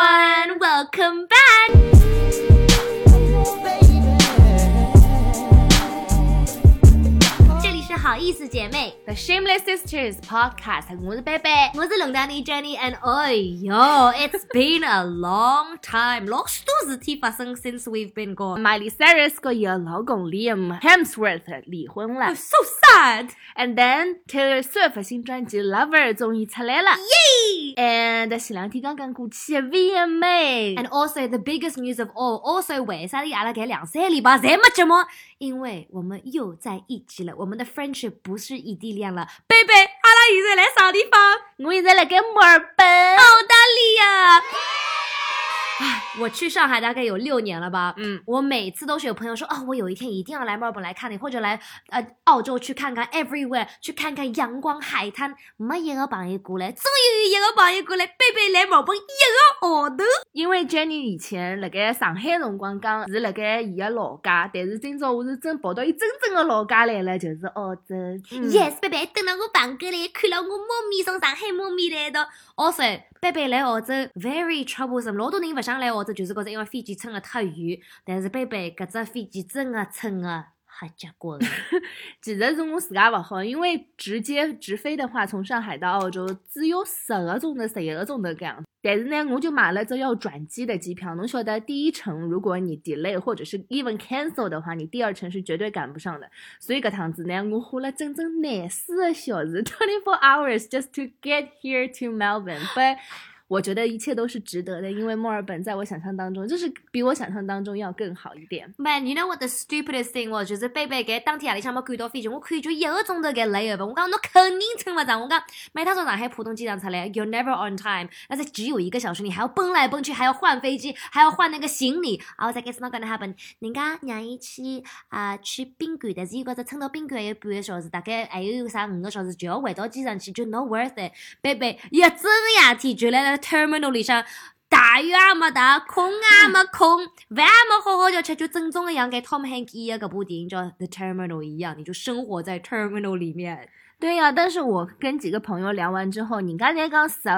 everyone, welcome back. 这里是好意思姐妹， The Shameless Sisters Podcast，我是贝贝。我是龙丹妮 Jenny and 哎哟，It's been a long time，老许多事体发生 since we've been gone。 Miley Cyrus 和伊个老公 Liam Hemsworth 离婚了 So sad. And then Taylor Swift 新专辑 Lover 终于出来了。 And 前两天刚刚过去的 VMA，And also the biggest news of all, also 为啥子阿拉搿两三个礼拜才没节目？因为我们又在一起了，我们的 friendship 不是异地恋了。贝贝，阿拉现在来啥地方？我现在辣盖墨尔本。澳大利亚。唉，我去上海大概有六年了吧。嗯，我每次都是有朋友说啊，我有一天一定要来墨尔本来看你，或者来呃澳洲去看看 everywhere，去看看阳光海滩。没一个朋友过来，终于有一个朋友过来，贝贝来墨尔本一个号头。因为 Jenny 以前辣盖上海辰光讲是辣盖伊个老家，但是今朝我是真跑到伊真正的老家来了，就是澳洲。嗯 Yes，贝贝等到我房间来，看了我猫咪从上海猫咪来到。Also，贝贝来澳洲 very troublesome，老多人勿想来澳洲，就是觉着因为飞机乘了太远。但是贝贝搿只飞机真的乘的瞎结棍。其实是我自家勿好，因为直接直飞的话，从上海到澳洲只有十个钟头、十一个钟头搿样。但是呢，我就买了这要转机的机票。侬晓得，第一程如果你 delay 或者是 even cancel 的话，你第二程是绝对赶不上的。所以搿趟子呢，我花了整整廿四个小时 （twenty four hours） just to get here to Melbourne。But 我觉得一切都是值得的，因为墨尔本在我想象当中，就是比我想象当中要更好一点。Man, you know what the stupidest thing was？就是贝贝给当天夜里向没赶到飞机，我看就一个钟头给累了吧。我讲侬肯定撑勿上。我讲每趟从上海浦东机场出来，you're never on time，而且只有一个小时，你还要奔来奔去，还要换飞机，还要换那个行李。然后再 guess not gonna happen。人家让伊去啊、去宾馆，但是伊觉着撑到宾馆还有半个小时，大概还有啥五个小时就要回到机场去，就 not worth it。贝贝一整夜天就辣辣 terminal 里向。大雨也没大，空也没空，饭也没好好就吃，就正宗的像跟 Tom Hanks 演的搿部电影叫《The Terminal》一样，你就生活在 Terminal 里面。对呀、但是我跟几个朋友聊完之后，人家才讲十，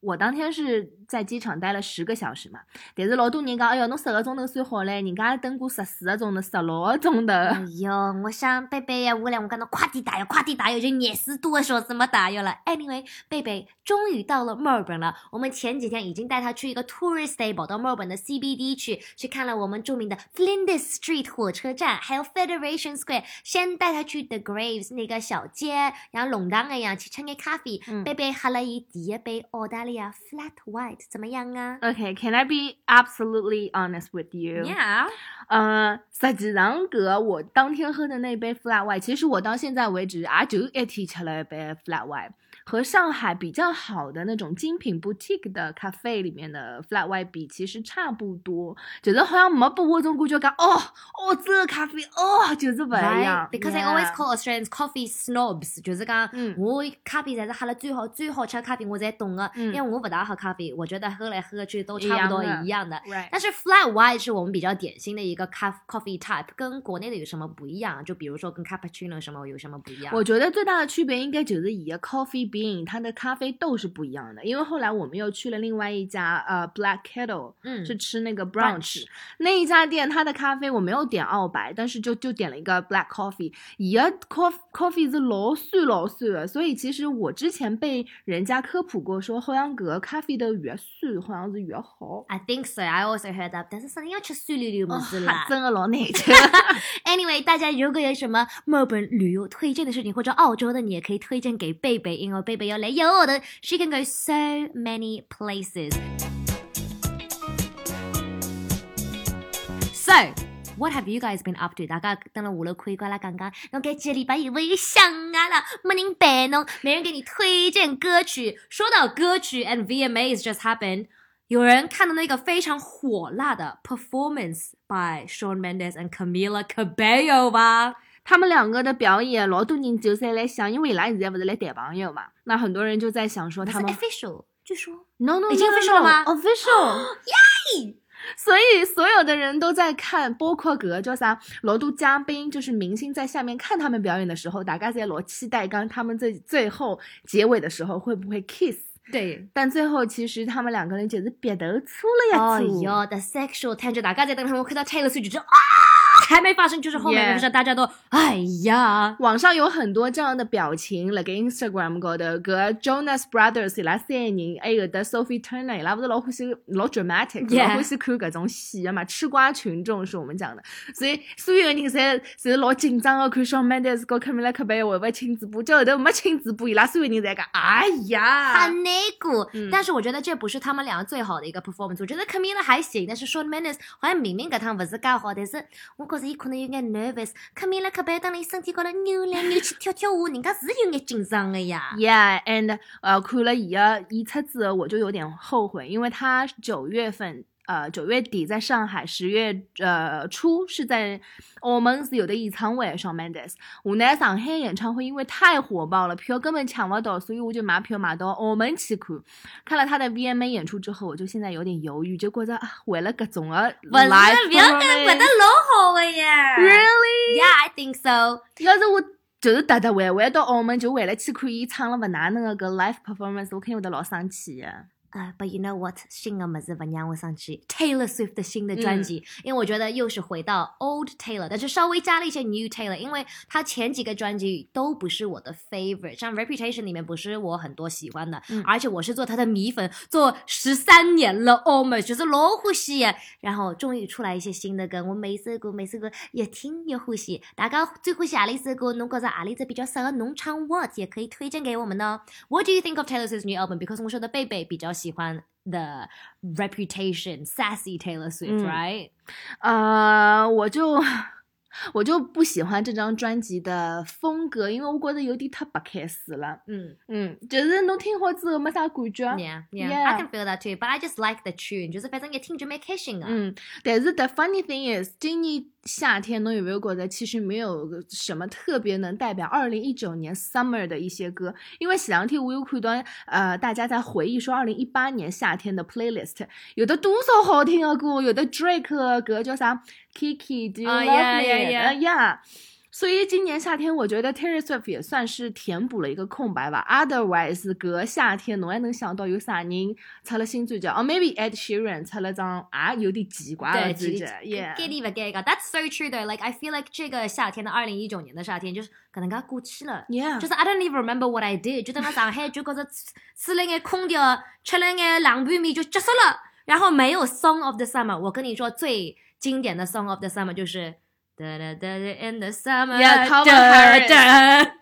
我当天是在机场待了十个小时嘛，但是老多人讲，哎哟，侬十个钟头算好嘞，人家等过十四个钟头、十六个钟头。哎哟，我想贝贝呀，我俩我讲侬快点打药，快点打药，就廿四多个小时没打药了。Anyway，贝贝终于到了墨尔本了。我们前几天已经带他去一个 tourist day，跑到墨尔本的 CBD 去，去看了我们著名的 Flinders Street 火车站，还有 Federation Square。先带他去 The Graves 那个小街，然后弄堂一样去吃个咖啡。嗯贝贝喝了伊第一杯澳大利亚 Flat White，怎么样啊 OK，can、I be absolutely honest with you？？Yeah。呃，实际上搿个我当天喝的那杯 flat white，其实我到现在为止也就一天吃了一杯 flat white，和上海比较好的那种精品 boutique 的咖啡里面的 flat white 比，其实差不多，就是好像没拨我种感觉讲哦，澳洲的咖啡哦，就是不一样 because I always call Australians coffee snobs，就是讲，嗯我咖啡才是喝了最好最好吃的咖啡，我才懂的。嗯因为我不大喝咖啡，我觉得喝来喝去都差不多一样的但是 flat white 是我们比较典型的一个咖 coffee type，跟国内的有什么不一样？就比如说跟 cappuccino 什么有什么不一样？我觉得最大的区别应该就是伊个 coffee 它的咖啡豆是不一样的。因为后来我们又去了另外一家呃 Black Kettle，嗯是吃那个 Brunch 那一家店，它的咖啡我没有点澳白，但是就就点了一个 black coffee，伊个 coffee coffee 是老酸老酸的，所以其实我之前被人家科普过说，好像搿个咖啡豆越酸，好像是越好。I think so. I also heard that，但是肯定要吃酸溜溜么子啦。真的老难吃。Anyway，大家如果有什么墨尔本旅游推荐的事情，或者澳洲的，你也可以推荐给贝贝，因为贝贝要来有我的，She can go so many places. So. What have you guys been up to？大家等了下楼看过啦，刚刚，侬搿几个礼拜有没有想啊啦？没人陪侬，没人给你推荐歌曲。说到歌曲，and VMAs just happened，有人看到那个非常火辣的 performance by Shawn Mendes and Camila Cabello 吧？ 他们两个的表演，老多人就在来想，因为伊拉现在不是来谈朋友嘛，那很多人就在想说他们 official，据说 no no 已经 official 了吗？official，耶！所以所有的人都在看，包括搿个叫啥，老多嘉宾就是明星在下面看他们表演的时候，大家在老期待，刚他们最最后结尾的时候会不会 kiss？对。但最后其实他们两个人就是别头粗了呀哎粗。哟，the sexual tension，大家在等他们看到 Taylor Swift 就知啊，还没发生，就是后面不是大家都哎呀，网上有很多这样的表情，辣盖 Instagram 高头，搿 Jonas Brothers 伊拉三人，还有的 Sophie Turner 伊拉勿是老欢喜老 dramatic，老欢喜看搿种戏的嘛，吃瓜群众是我们讲的，所以所有人侪侪是老紧张的看 Shawn Mendes 和 Camila Cabello 会勿会亲嘴巴，结后头没亲嘴巴，伊拉所有人在讲，哎呀，很内股。嗯。但是我觉得这不是他们两个最好的一个 performance，我觉得 Camila 还行，但是 Shawn Mendes 好像明明搿趟勿是介好，但是我觉是伊可能有眼 nervous。可美了可别当伊身体高头扭来扭去跳跳舞，人家是有眼紧张的呀。Yeah，and 呃，看了伊个演出之后，我就有点后悔，因为他九月份。呃，九月底在上海，十月呃初是在澳门是有的演唱会上 Mendes。我呢上海演唱会因为太火爆了，票根本抢不到，所以我就买票买到澳门去看。看了他的 VMA 演出之后，我就现在有点犹豫，就觉着啊，为了各种的不是不要跟觉得老好的呀。really，Yeah, I think so. 要是我就是特特为为到澳门，就为了去看伊唱了勿哪能个搿 live performance，我肯定会得老生气的。啊、b u t you know what？新的么子不让我上去。Taylor Swift 的新的专辑，因为我觉得又是回到 Old Taylor，但是稍微加了一些 New Taylor，因为他前几个专辑都不是我的 favorite，像 Reputation 里面不是我很多喜欢的，嗯而且我是做他的米粉，做十三年了，almost 就是老欢喜的。然后终于出来一些新的歌，我每首歌每首歌越听越呼吸。大家最欢喜哪里首歌？侬觉着阿里只比较适合农场 what，也可以推荐给我们呢。What do you think of Taylor Swift's new album? Because 我说的贝贝比较喜欢 the reputation sassy Taylor Swift, 嗯 right? 呃，我就 我就不喜欢这张专辑的风格，因为我觉得有点太白开始了。嗯嗯，就是侬听好之后没啥感觉。，Yeah, yeah. I can feel that too. But I just like the tune，就是反正一听就蛮开心的。嗯，但是 the funny thing is，今年夏天侬有没有觉得其实没有什么特别能代表二零一九年 summer 的一些歌？因为前两天我有看到呃大家在回忆说二零一八年夏天的 playlist，有的多少好听的歌，有的 Drake 的歌叫啥 Kiki，Do you 啊 love yeah, me？Yeah, yeah. 所以今年夏天，我觉得 Taylor Swift 也算是填补了一个空白吧。Otherwise，隔夏天侬还能想到有啥人出了新专辑？哦，maybe Ed Sheeran 出了张也有点奇怪的对，专辑给，Yeah。给你吧，给一个。That's so true 的。Like I feel like 这个夏天的二零一九年的夏天，就是可能刚过去了。Yeah，就是 I don't even remember what I did，就等到上海就觉着吹了眼空调，吃了眼冷拌面就结束了，然后没有 Song of the Summer。我跟你说，最经典的 Song of the Summer 就是哒哒哒哒 In the Calvin 哒哒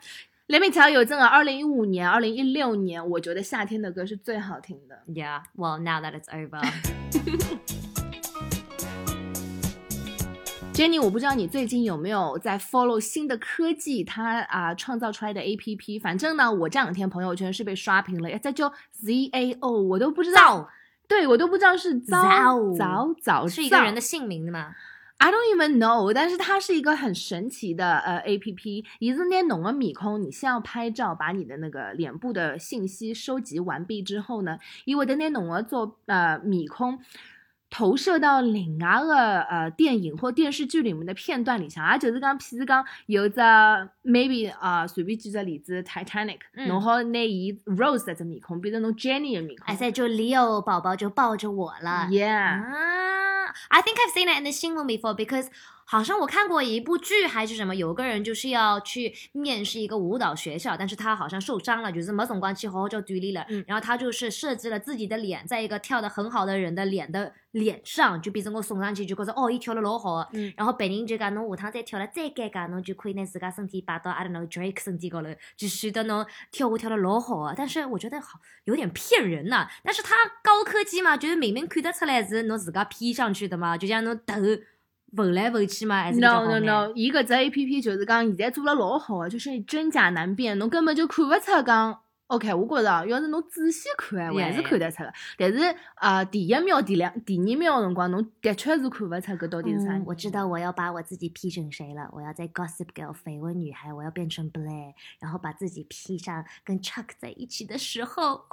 Let me tell you，真的，二零一五年、二零一六年，我觉得夏天的歌是最好听的。Yeah, well now that it's over，Jenny，我不知道你最近有没有在 follow 新的科技，它啊、创造出来的 APP。反正呢，我这两天朋友圈是被刷屏了，这叫 ZAO，我都不知道，造对我都不知道是早早早是一个人的。的姓名的嘛？I don't even know，但是它是一个很神奇的呃 A P P。一是拿侬的面孔，你先要拍照，把你的那个脸部的信息收集完毕之后呢，伊会得拿侬的做呃面孔。投射到另外个呃电影或电视剧里面的片段里向，也就是讲，譬如讲有只 maybe 啊、随便举个例子，Titanic，嗯侬好拿伊 Rose 的只面孔变成侬 Jenny 的面孔哎，在就 Leo 宝宝就抱着我了。，Yeah，啊，I think I've seen it in the 新闻 before because 好像我看过一部剧还是什么，有个人就是要去面试一个舞蹈学校，但是他好像受伤了，就是没总光去好好就独立了，嗯。然后他就是设置了自己的脸在一个跳得很好的人的脸的脸上，就变成我送上去就觉着哦，伊跳得老好的，嗯。然后别人就讲侬下趟再跳了再尴尬，侬就可以拿自家身体摆到 I don't know Drake 身体高头，就显得侬跳舞跳得老好啊。但是我觉得好有点骗人呐、但是他高科技嘛，就是明明看得出来是侬自家 P 上去的嘛，就像侬头纹来问去嘛，还是 No no no，伊搿只 A P P 就是讲现在做了老好个，就是真假难辨，侬根本就看勿出讲。OK，我觉着啊要是侬仔细看闲话，还是看得出个。但是啊、呃第一秒、第两、第二秒的辰光，侬的确是看勿出搿到底是啥。嗯。我知道我要把我自己 P 成谁了，我要在 Gossip Girl 绯闻女孩，我要变成 Blair，然后把自己 P 上跟 Chuck 在一起的时候，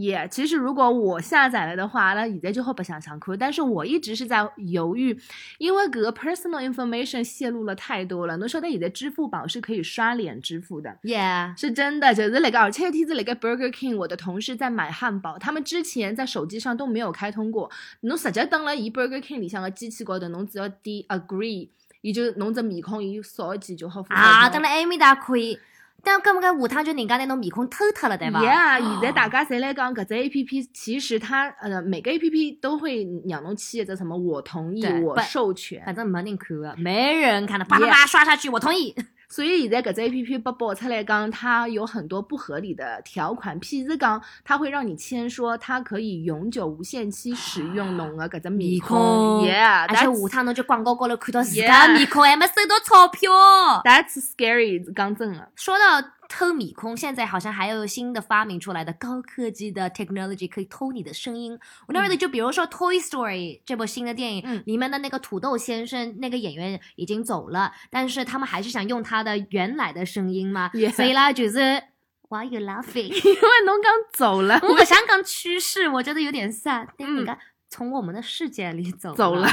也、其实如果我下载了的话，那现在就好白相相看。但是我一直是在犹豫，因为搿个 personal information 泄露了太多了。侬晓得现在支付宝是可以刷脸支付的。Yeah，是真的，就是那个，而且有天子那个 Burger King，我的同事在买汉堡，他们之前在手机上都没有开通过。侬直接登了伊 Burger King 里向的机器高头，侬只要点 Agree，伊就侬只面孔伊扫一记就好付钞啊，票等了埃面搭可以，但搿么搿下趟就人家拿侬面孔偷脱了，对伐 Yeah，现在大家侪来讲搿只 A P P，其实它呃每个 A P P 都会让侬签一只什么我同意，我不授权，反正没人看的，没人看的，叭叭叭刷下去，我同意。所以现在搿只 A P P 被爆出来讲，它有很多不合理的条款，譬如讲，它会让你签说它可以永久无限期使用侬的搿只面面孔而且下趟侬就广告高头看到自家面孔，还没收到钞票。that's scary，讲真的。说到偷米空，现在好像还有新的发明出来的高科技的 technology 可以偷你的声音。我那认为就比如说《Toy Story》这部新的电影，嗯。里面的那个土豆先生那个演员已经走了，但是他们还是想用他的原来的声音嘛。所以啦，就是 Why you laughing？因为侬刚走了，我们香港趋势，我觉得有点 sad，但嗯应该从我们的世界里走走了。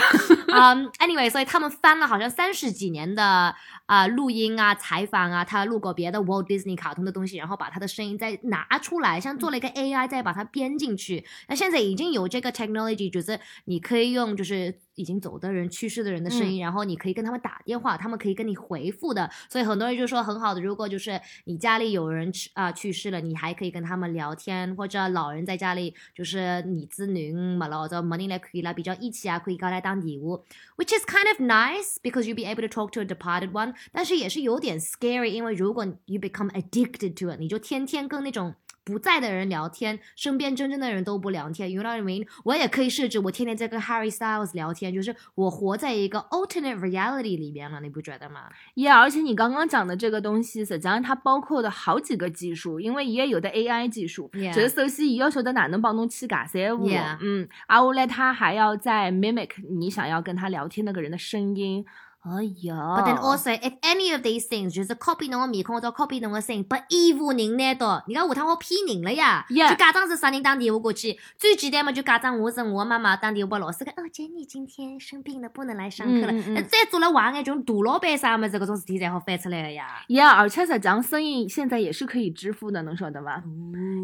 嗯、a n y w a y 所以他们翻了好像三十几年的啊、录音啊、采访啊，他录过别的 Walt Disney 卡通的东西，然后把他的声音再拿出来，像做了一个 AI，再把它编进去。那现在已经有这个 technology，就是你可以用就是已经走的人、去世的人的声音，然后你可以跟他们打电话，他们可以跟你回复的。所以很多人就说很好的，如果就是你家里有人去啊、去世了，你还可以跟他们聊天，或者老人在家里就是你子女没了，或 者没人来看伊拉比较义气啊，可以搞来打电话，which is kind of nice because you'll be able to talk to a departed one，但是也是有点 scary，因为如果 you become addicted to it，你就天天跟那种。 不在的人聊天，身边真正的人都不聊天。You know what I mean？我也可以设置我天天在跟 Harry Styles 聊天，就是我活在一个 alternate reality 里边了，你不觉得吗？Yeah，而且你刚刚讲的这个东西，实际上它包括的好几个技术，因为也有的 AI 技术是首先伊要晓得哪能帮侬去改三五嗯，啊，后来他还要再 mimic 你想要跟他聊天那个人的声音。哎呀 But then also, if any of these things 就是 copy 侬个面孔或者 copy 侬个声音，把衣服人拿到，你看下趟我骗人了呀就假装是啥人打电话过去，最简单嘛就假装我是我妈妈打电话给老师讲，哦，Jenny 今天生病了，不能来上课了。那再做了坏眼，种大老板啥么子，搿种事体才好翻出来的呀。Yeah，而且实际上声音现在也是可以支付的，侬晓得吗？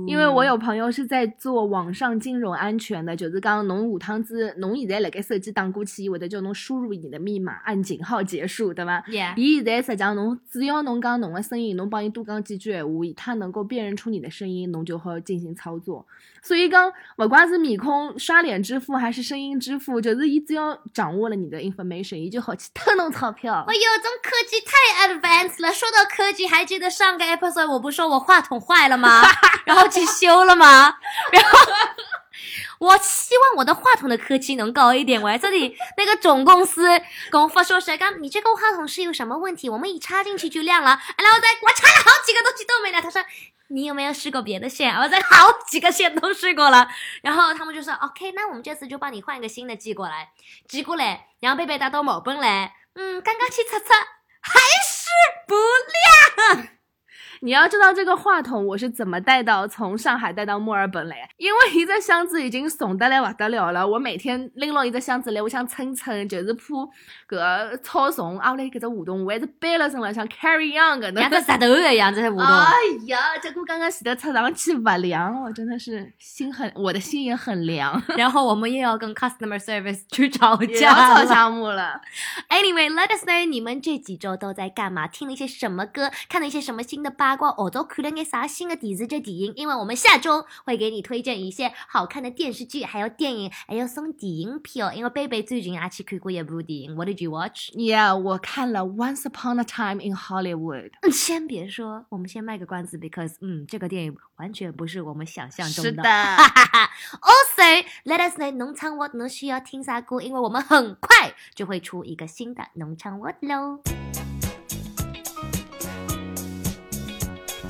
因为我有朋友是在做网上金融安全的，就是讲侬下趟子侬现在辣盖手机打过去，伊会得叫侬输入你的密码，按井号结束，对伐伊现在实际上侬只要侬讲侬的声音，侬帮伊多讲几句闲话，它能够辨认出你的声音，侬就好进行操作。所以讲，勿管是面孔刷脸支付还是声音支付，就是伊只要掌握了你的 information，伊就好去偷侬钞票哎。呦，这种科技太 advanced 了。说到科技，还记得上个 episode 我不说我话筒坏了吗？然后去修了吗？然后我希望我的话筒的科技能高一点。我在这里那个总公司跟我发说谁刚你这个话筒是有什么问题？我们一插进去就亮了。然后在我插了好几个东西都没亮。他说。你有没有试过别的线？我在好几个线都试过了，然后他们就说 OK，那我们这次就帮你换一个新的寄过来，寄过来，然后贝贝带到墨尔本来，嗯，刚刚去测测，还是不亮。你要知道这个话筒我是怎么带到从上海带到墨尔本来，因为一个箱子已经怂得来不得了了。我每天拎牢一个箱子来，我想称称，就是怕搿超重，啊，后来搿只活动我还是背了身了，像 carry on 搿能。像只石头一样，这些活动。哎呀，结果刚刚洗的车上去不凉，我真的是心很，我的心也很凉，然后我们又要跟 customer service 去吵架了。炒项目了。Anyway，let us know 你们这几周都在干嘛？听了一些什么歌？看了一些什么新的八卦？或者看了眼啥新的电视剧、电影？因为我们下周会给你推荐一些好看的电视剧，还有电影，还有送电影票。因为贝贝最近也去看过一部电影，What did you watch？Yeah，我看了《Once Upon a Time in Hollywood》。嗯，先别说，我们先卖个关子，because 嗯，这个电影完全不是我们想象中是的。的。Also, let us know 农场 what 侬需要听啥歌，因为我们很快就会出一个新的农场 what 喽。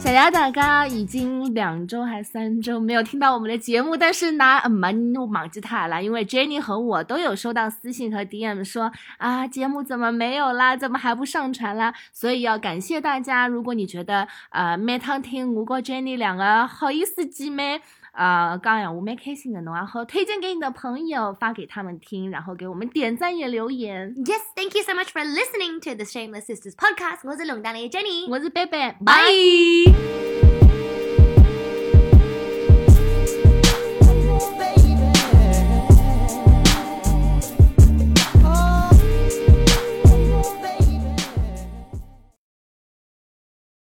谢谢大家，已经两周还三周没有听到我们的节目，但是呢，呃没忘记他了，因为 Jenny 和我都有收到私信和 DM 说啊，节目怎么没有啦？怎么还不上传啦？所以要感谢大家，如果你觉得呃每趟听我和 Jenny 两个好意思姐妹。啊，讲呀，我蛮开心的，侬也好推荐给你的朋友，发给他们听，然后给我们点赞也留言。Yes, thank you so much for listening to the Shameless Sisters podcast. 我是龙丹的 Jenny，我是贝贝，拜。